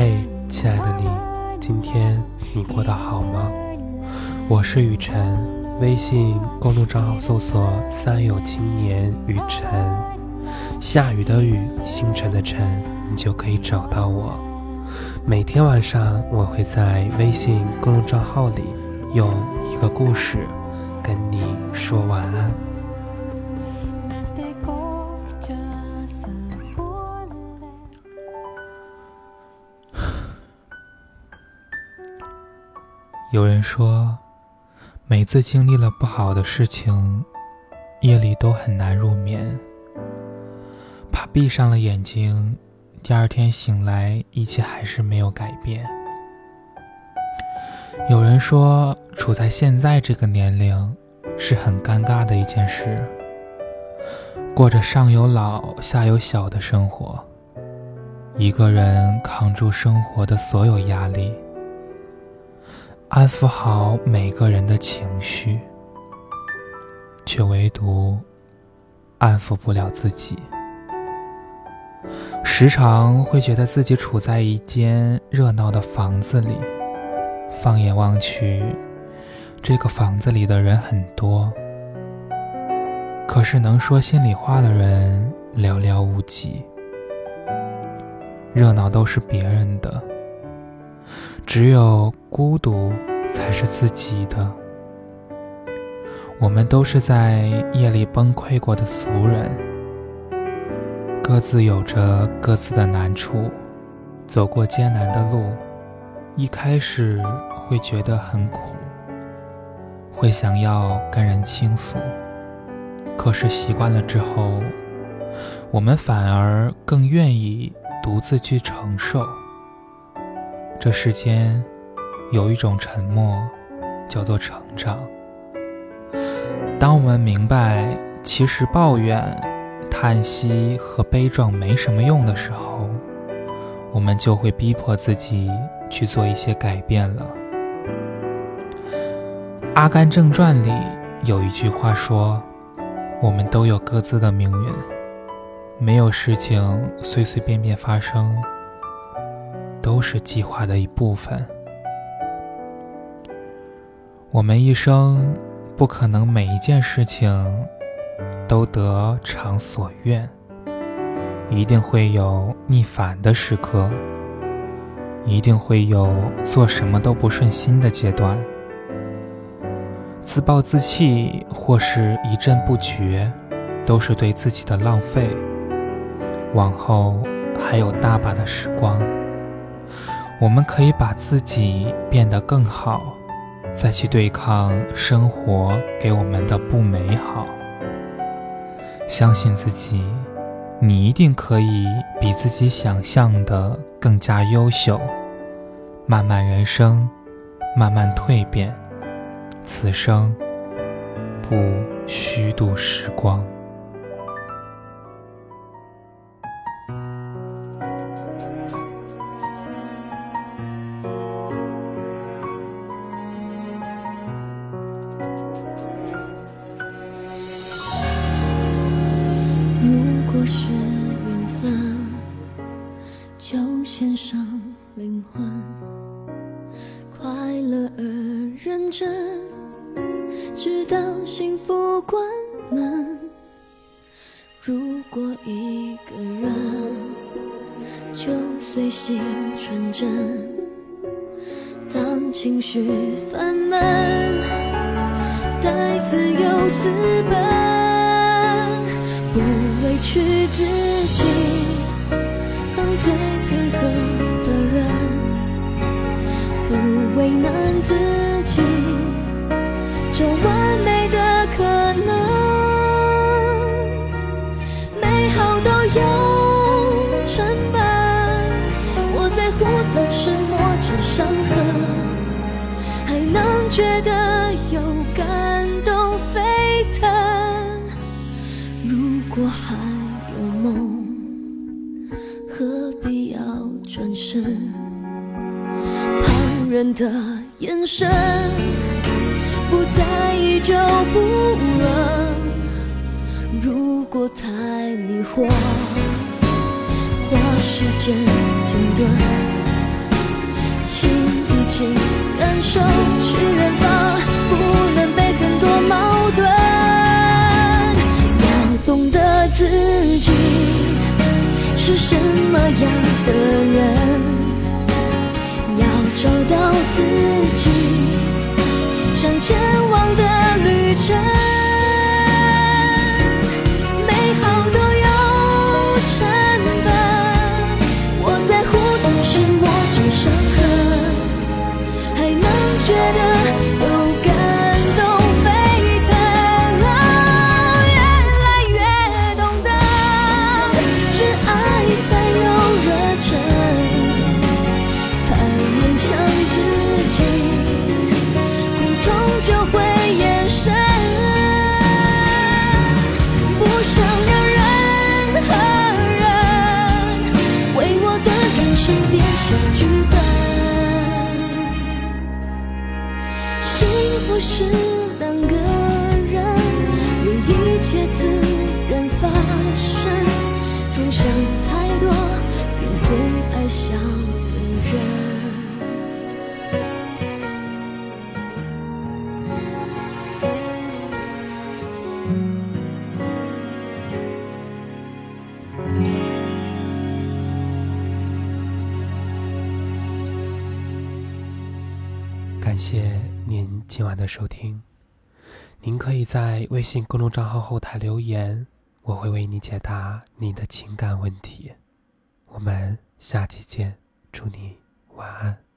嘿，亲爱的你，今天你过得好吗？我是雨晨，微信公众账号搜索“三有青年雨晨”，下雨的雨，星辰的辰，你就可以找到我。每天晚上，我会在微信公众账号里用一个故事跟你说晚安。有人说，每次经历了不好的事情，夜里都很难入眠，怕闭上了眼睛，第二天醒来一切还是没有改变。有人说，处在现在这个年龄是很尴尬的一件事，过着上有老下有小的生活，一个人扛住生活的所有压力。安抚好每个人的情绪，却唯独安抚不了自己。时常会觉得自己处在一间热闹的房子里，放眼望去，这个房子里的人很多，可是能说心里话的人寥寥无几。热闹都是别人的。只有孤独才是自己的。我们都是在夜里崩溃过的俗人，各自有着各自的难处，走过艰难的路，一开始会觉得很苦，会想要跟人倾诉，可是习惯了之后，我们反而更愿意独自去承受。这世间有一种沉默，叫做成长。当我们明白其实抱怨、叹息和悲壮没什么用的时候，我们就会逼迫自己去做一些改变了。《阿甘正传》里有一句话说：“我们都有各自的命运，没有事情随随便便发生。”都是计划的一部分。我们一生不可能每一件事情都得偿所愿，一定会有逆反的时刻，一定会有做什么都不顺心的阶段。自暴自弃或是一阵不绝，都是对自己的浪费。往后还有大把的时光。我们可以把自己变得更好，再去对抗生活给我们的不美好。相信自己，你一定可以比自己想象的更加优秀。漫漫人生，慢慢蜕变，此生不虚度时光。认真，直到幸福关门。如果一个人，就随心纯真。当情绪烦闷，带自由私奔，不委屈自己，当最配合的人，不为难自。己，就完如果还有梦，何必要转身？旁人的眼神。不在意就不冷。如果太迷惑，花时间停顿。请一起感受去远什么样不是两个人，有一切自然发生。总想太多，变最爱笑的人。感谢您今晚的收听，您可以在微信公众账号后台留言，我会为你解答你的情感问题。我们下期见，祝你晚安。